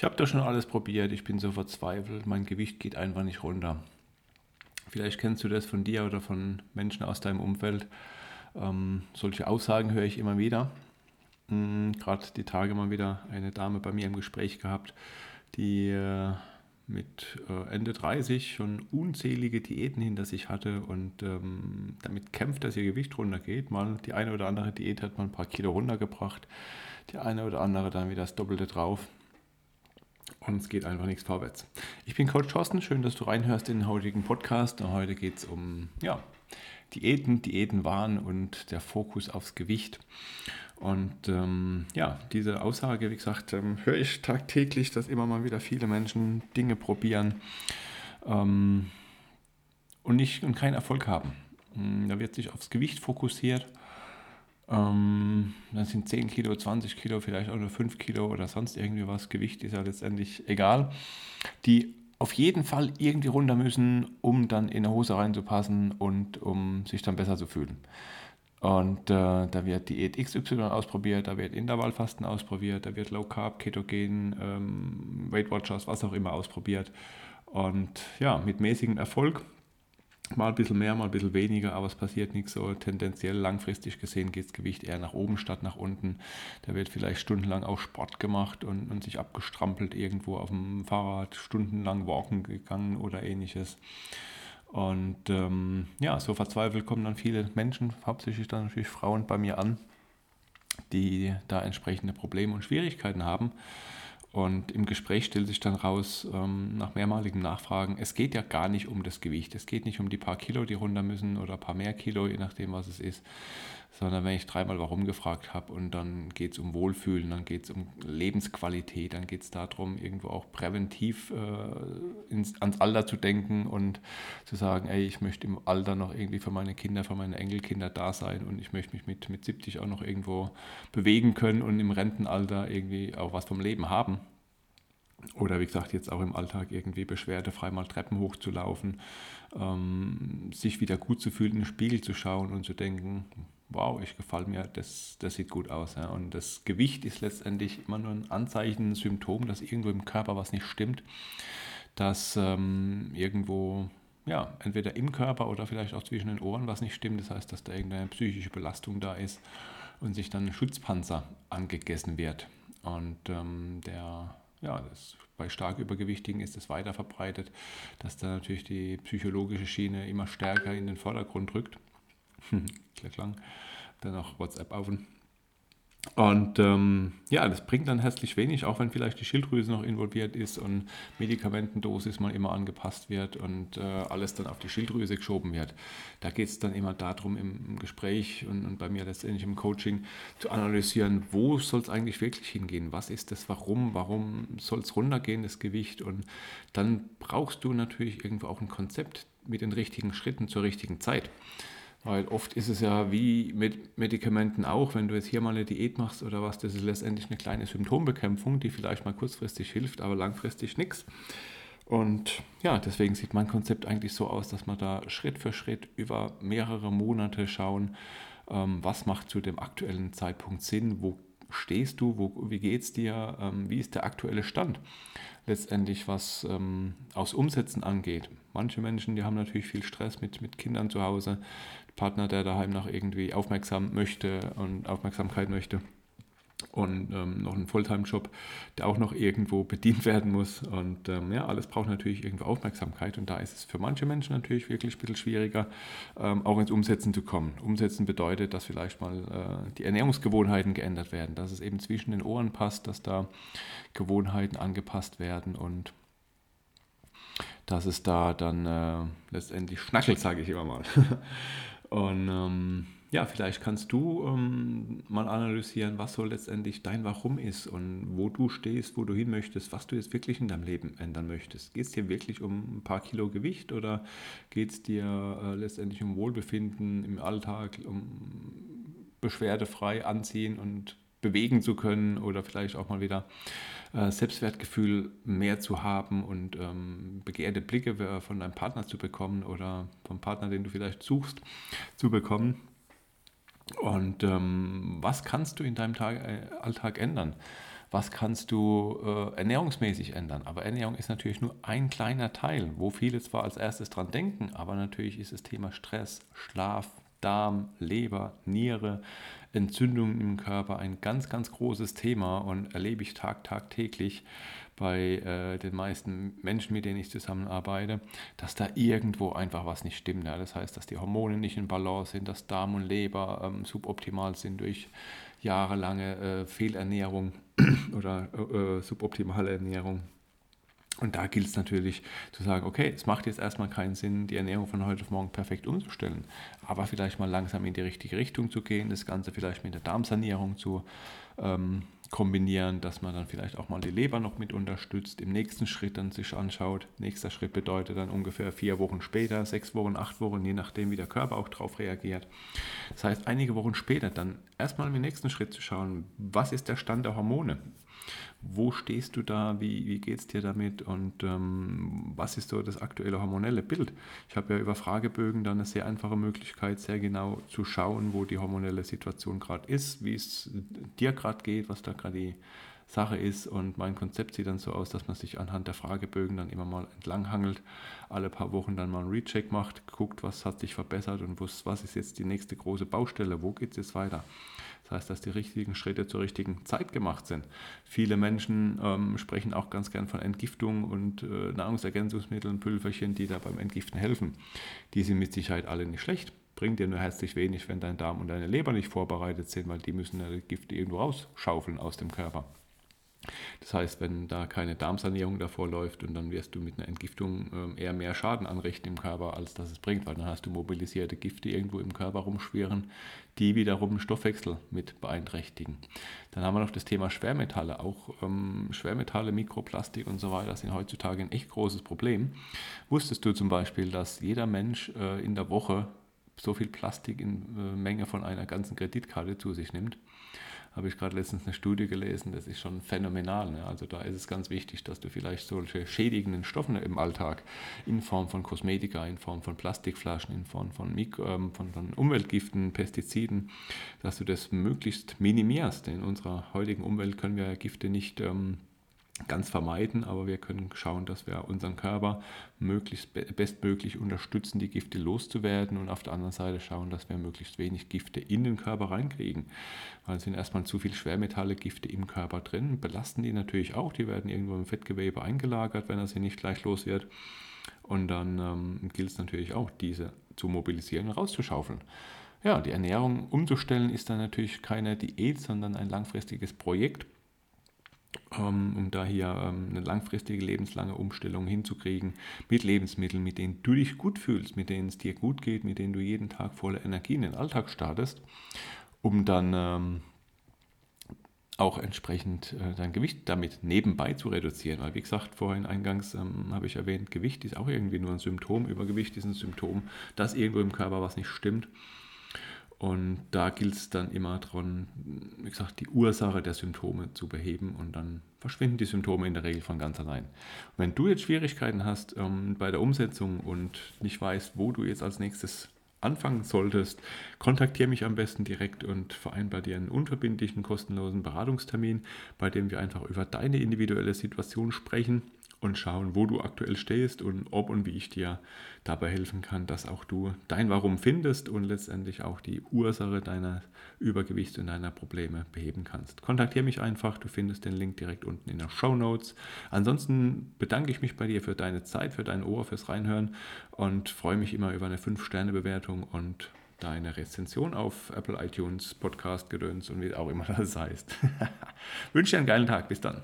Ich habe da schon alles probiert, ich bin so verzweifelt, mein Gewicht geht einfach nicht runter. Vielleicht kennst du das von dir oder von Menschen aus deinem Umfeld. Ähm, solche Aussagen höre ich immer wieder. Mhm, Gerade die Tage mal wieder eine Dame bei mir im Gespräch gehabt, die äh, mit äh, Ende 30 schon unzählige Diäten hinter sich hatte und ähm, damit kämpft, dass ihr Gewicht runtergeht. Mal die eine oder andere Diät hat mal ein paar Kilo runtergebracht, die eine oder andere dann wieder das Doppelte drauf. Und es geht einfach nichts vorwärts. Ich bin Coach Thorsten, schön, dass du reinhörst in den heutigen Podcast. Und heute geht es um ja, Diäten, Diätenwahn und der Fokus aufs Gewicht. Und ähm, ja, diese Aussage, wie gesagt, ähm, höre ich tagtäglich, dass immer mal wieder viele Menschen Dinge probieren ähm, und, nicht, und keinen Erfolg haben. Hm, da wird sich aufs Gewicht fokussiert. Ähm, dann sind 10 Kilo, 20 Kilo, vielleicht auch nur 5 Kilo oder sonst irgendwie was. Gewicht ist ja letztendlich egal. Die auf jeden Fall irgendwie runter müssen, um dann in eine Hose reinzupassen und um sich dann besser zu fühlen. Und äh, da wird Diät XY ausprobiert, da wird Intervallfasten ausprobiert, da wird Low Carb, Ketogen, ähm, Weight Watchers, was auch immer ausprobiert. Und ja, mit mäßigem Erfolg. Mal ein bisschen mehr, mal ein bisschen weniger, aber es passiert nichts so. Tendenziell langfristig gesehen geht das Gewicht eher nach oben statt nach unten. Da wird vielleicht stundenlang auch Sport gemacht und, und sich abgestrampelt irgendwo auf dem Fahrrad, stundenlang walken gegangen oder ähnliches. Und ähm, ja, so verzweifelt kommen dann viele Menschen, hauptsächlich dann natürlich Frauen bei mir an, die da entsprechende Probleme und Schwierigkeiten haben. Und im Gespräch stellt sich dann raus, ähm, nach mehrmaligen Nachfragen, es geht ja gar nicht um das Gewicht. Es geht nicht um die paar Kilo, die runter müssen oder ein paar mehr Kilo, je nachdem, was es ist, sondern wenn ich dreimal warum gefragt habe und dann geht es um Wohlfühlen, dann geht es um Lebensqualität, dann geht es darum, irgendwo auch präventiv äh, ins, ans Alter zu denken und zu sagen, ey, ich möchte im Alter noch irgendwie für meine Kinder, für meine Enkelkinder da sein und ich möchte mich mit, mit 70 auch noch irgendwo bewegen können und im Rentenalter irgendwie auch was vom Leben haben. Oder wie gesagt, jetzt auch im Alltag irgendwie beschwerdefrei mal Treppen hochzulaufen, ähm, sich wieder gut zu fühlen, in den Spiegel zu schauen und zu denken, wow, ich gefall mir, das, das sieht gut aus. Ja. Und das Gewicht ist letztendlich immer nur ein Anzeichen, ein Symptom, dass irgendwo im Körper was nicht stimmt, dass ähm, irgendwo, ja, entweder im Körper oder vielleicht auch zwischen den Ohren was nicht stimmt. Das heißt, dass da irgendeine psychische Belastung da ist und sich dann ein Schutzpanzer angegessen wird. Und ähm, der, ja, das bei stark Übergewichtigen ist es weiter verbreitet, dass da natürlich die psychologische Schiene immer stärker in den Vordergrund rückt. Klang. Dann auch WhatsApp auf. Und ähm, ja, das bringt dann herzlich wenig, auch wenn vielleicht die Schilddrüse noch involviert ist und Medikamentendosis mal immer angepasst wird und äh, alles dann auf die Schilddrüse geschoben wird. Da geht es dann immer darum, im, im Gespräch und, und, bei mir letztendlich im Coaching zu analysieren, wo soll es eigentlich wirklich hingehen? Was ist das? Warum? Warum soll es runtergehen, das Gewicht? Und dann brauchst du natürlich irgendwo auch ein Konzept mit den richtigen Schritten zur richtigen Zeit. Weil oft ist es ja wie mit Medikamenten auch, wenn du jetzt hier mal eine Diät machst oder was, das ist letztendlich eine kleine Symptombekämpfung, die vielleicht mal kurzfristig hilft, aber langfristig nichts. Und ja, deswegen sieht mein Konzept eigentlich so aus, dass wir da Schritt für Schritt über mehrere Monate schauen, ähm, was macht zu dem aktuellen Zeitpunkt Sinn, wo stehst du, wo, wie geht es dir, ähm, wie ist der aktuelle Stand letztendlich, was ähm, aus Umsetzen angeht. Manche Menschen, die haben natürlich viel Stress mit, mit Kindern zu Hause, Partner, der daheim noch irgendwie aufmerksam möchte und Aufmerksamkeit möchte. Und ähm, noch einen Fulltime-Job, der auch noch irgendwo bedient werden muss. Und ähm, ja, alles braucht natürlich irgendwo Aufmerksamkeit. Und da ist es für manche Menschen natürlich wirklich ein bisschen schwieriger, ähm, auch ins Umsetzen zu kommen. Umsetzen bedeutet, dass vielleicht mal äh, die Ernährungsgewohnheiten geändert werden, dass es eben zwischen den Ohren passt, dass da Gewohnheiten angepasst werden und dass es da dann äh, letztendlich schnackelt, sage ich immer mal. Und ähm, ja, vielleicht kannst du ähm, mal analysieren, was so letztendlich dein Warum ist und wo du stehst, wo du hin möchtest, was du jetzt wirklich in deinem Leben ändern möchtest. Geht es dir wirklich um ein paar Kilo Gewicht oder geht es dir äh, letztendlich um Wohlbefinden im Alltag, um beschwerdefrei anziehen und bewegen zu können oder vielleicht auch mal wieder äh, Selbstwertgefühl mehr zu haben und ähm, begehrte Blicke von deinem Partner zu bekommen oder vom Partner, den du vielleicht suchst, zu bekommen. Und ähm, was kannst du in deinem Tag, äh, Alltag ändern? was kannst du äh, ernährungsmäßig ändern. Aber Ernährung ist natürlich nur ein kleiner Teil, wo viele zwar als erstes dran denken, aber natürlich ist das Thema Stress, Schlaf, Darm, Leber, Niere, Entzündungen im Körper ein ganz, ganz großes Thema und erlebe ich tag, tagtäglich bei äh, den meisten Menschen, mit denen ich zusammenarbeite, dass da irgendwo einfach was nicht stimmt. Ja. Das heißt, dass die Hormone nicht in Balance sind, dass Darm und Leber ähm, suboptimal sind durch jahrelange äh, Fehlernährung oder äh, äh suboptimale Ernährung. Und da gilt es natürlich zu sagen, okay, es macht jetzt erstmal keinen Sinn, die Ernährung von heute auf morgen perfekt umzustellen, aber vielleicht mal langsam in die richtige Richtung zu gehen, das Ganze vielleicht mit der Darmsanierung zu ähm, kombinieren, dass man dann vielleicht auch mal die Leber noch mit unterstützt, im nächsten Schritt dann sich anschaut. Nächster Schritt bedeutet dann ungefähr vier Wochen später, sechs Wochen, acht Wochen, je nachdem, wie der Körper auch darauf reagiert. Das heißt, einige Wochen später dann erstmal im nächsten Schritt zu schauen, was ist der Stand der Hormone? Wo stehst du da? Wie, wie geht es dir damit? Und ähm, was ist so das aktuelle hormonelle Bild? Ich habe ja über Fragebögen dann eine sehr einfache Möglichkeit, sehr genau zu schauen, wo die hormonelle Situation gerade ist, wie es dir gerade geht, was da gerade die Sache ist. Und mein Konzept sieht dann so aus, dass man sich anhand der Fragebögen dann immer mal entlanghangelt, alle paar Wochen dann mal einen Recheck macht, guckt, was hat sich verbessert und was, was ist jetzt die nächste große Baustelle, wo geht es jetzt weiter. Das heißt, dass die richtigen Schritte zur richtigen Zeit gemacht sind. Viele Menschen ähm, sprechen auch ganz gern von Entgiftung und äh, Nahrungsergänzungsmitteln, Pülverchen, die da beim Entgiften helfen. Die sind mit Sicherheit alle nicht schlecht. Bringt dir nur herzlich wenig, wenn dein Darm und deine Leber nicht vorbereitet sind, weil die müssen ja die Gifte irgendwo rausschaufeln aus dem Körper. Das heißt, wenn da keine Darmsanierung davor läuft und dann wirst du mit einer Entgiftung äh, eher mehr Schaden anrichten im Körper, als dass es bringt, weil dann hast du mobilisierte Gifte irgendwo im Körper rumschwirren, die wiederum Stoffwechsel mit beeinträchtigen. Dann haben wir noch das Thema Schwermetalle. Auch ähm, Schwermetalle, Mikroplastik und so weiter sind heutzutage ein echt großes Problem. Wusstest du zum Beispiel, dass jeder Mensch äh, in der Woche so viel Plastik in äh, Menge von einer ganzen Kreditkarte zu sich nimmt? Habe ich gerade letztens eine Studie gelesen, das ist schon phänomenal. Ne? Also da ist es ganz wichtig, dass du vielleicht solche schädigenden Stoffe im Alltag in Form von Kosmetika, in Form von Plastikflaschen, in Form von, Mikro, ähm, von, von Umweltgiften, Pestiziden, dass du das möglichst minimierst. In unserer heutigen Umwelt können wir Gifte nicht ähm, ganz vermeiden, aber wir können schauen, dass wir unseren Körper möglichst bestmöglich unterstützen, die Gifte loszuwerden und auf der anderen Seite schauen, dass wir möglichst wenig Gifte in den Körper reinkriegen. Weil es sind erstmal zu viel Schwermetalle, Gifte im Körper drin, belasten die natürlich auch, die werden irgendwo im Fettgewebe eingelagert, wenn er sie nicht gleich los wird. Und dann ähm, gilt es natürlich auch, diese zu mobilisieren und rauszuschaufeln. Ja, die Ernährung umzustellen ist dann natürlich keine Diät, sondern ein langfristiges Projekt um da hier ähm, eine langfristige, lebenslange Umstellung hinzukriegen mit Lebensmitteln, mit denen du dich gut fühlst, mit denen es dir gut geht, mit denen du jeden Tag voller Energie in den Alltag startest, um dann ähm, auch entsprechend äh, dein Gewicht damit nebenbei zu reduzieren. Weil, wie gesagt, vorhin eingangs ähm, habe ich erwähnt, Gewicht ist auch irgendwie nur ein Symptom. Übergewicht ist ein Symptom, dass irgendwo im Körper was nicht stimmt. Und da gilt es dann immer daran, wie gesagt, die Ursache der Symptome zu beheben und dann verschwinden die Symptome in der Regel von ganz allein. Und wenn du jetzt Schwierigkeiten hast ähm, bei der Umsetzung und nicht weißt, wo du jetzt als nächstes anfangen solltest, kontaktiere mich am besten direkt und vereinbare dir einen unverbindlichen, kostenlosen Beratungstermin, bei dem wir einfach über deine individuelle Situation sprechen und schauen, wo du aktuell stehst und ob und wie ich dir dabei helfen kann, dass auch du dein Warum findest und letztendlich auch die Ursache deiner Übergewichts und deiner Probleme beheben kannst. Kontaktiere mich einfach, du findest den Link direkt unten in der Show Notes. Ansonsten bedanke ich mich bei dir für deine Zeit, für dein Ohr, fürs Reinhören und freue mich immer über eine 5-Sterne-Bewertung und deine Rezension auf Apple iTunes, Podcast, Gedöns und wie auch immer das heißt. Wünsche dir einen geilen Tag. Bis dann.